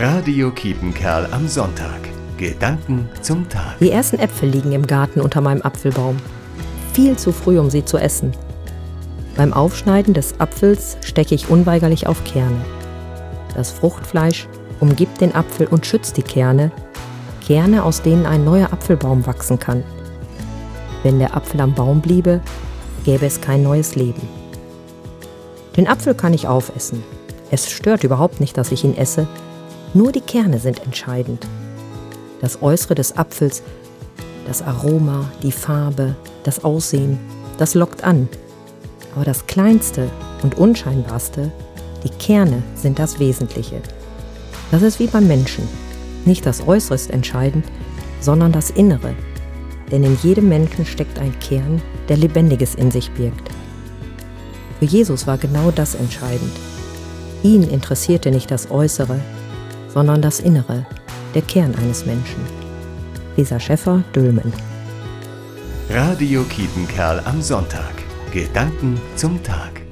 Radio Kiepenkerl am Sonntag. Gedanken zum Tag. Die ersten Äpfel liegen im Garten unter meinem Apfelbaum. Viel zu früh, um sie zu essen. Beim Aufschneiden des Apfels stecke ich unweigerlich auf Kerne. Das Fruchtfleisch umgibt den Apfel und schützt die Kerne, Kerne, aus denen ein neuer Apfelbaum wachsen kann. Wenn der Apfel am Baum bliebe, gäbe es kein neues Leben. Den Apfel kann ich aufessen. Es stört überhaupt nicht, dass ich ihn esse, nur die Kerne sind entscheidend. Das Äußere des Apfels, das Aroma, die Farbe, das Aussehen, das lockt an. Aber das Kleinste und Unscheinbarste, die Kerne, sind das Wesentliche. Das ist wie beim Menschen. Nicht das Äußere ist entscheidend, sondern das Innere. Denn in jedem Menschen steckt ein Kern, der Lebendiges in sich birgt. Für Jesus war genau das entscheidend. Ihn interessierte nicht das Äußere, sondern das Innere, der Kern eines Menschen. Lisa Schäffer, Dülmen. Radio Kiepenkerl am Sonntag. Gedanken zum Tag.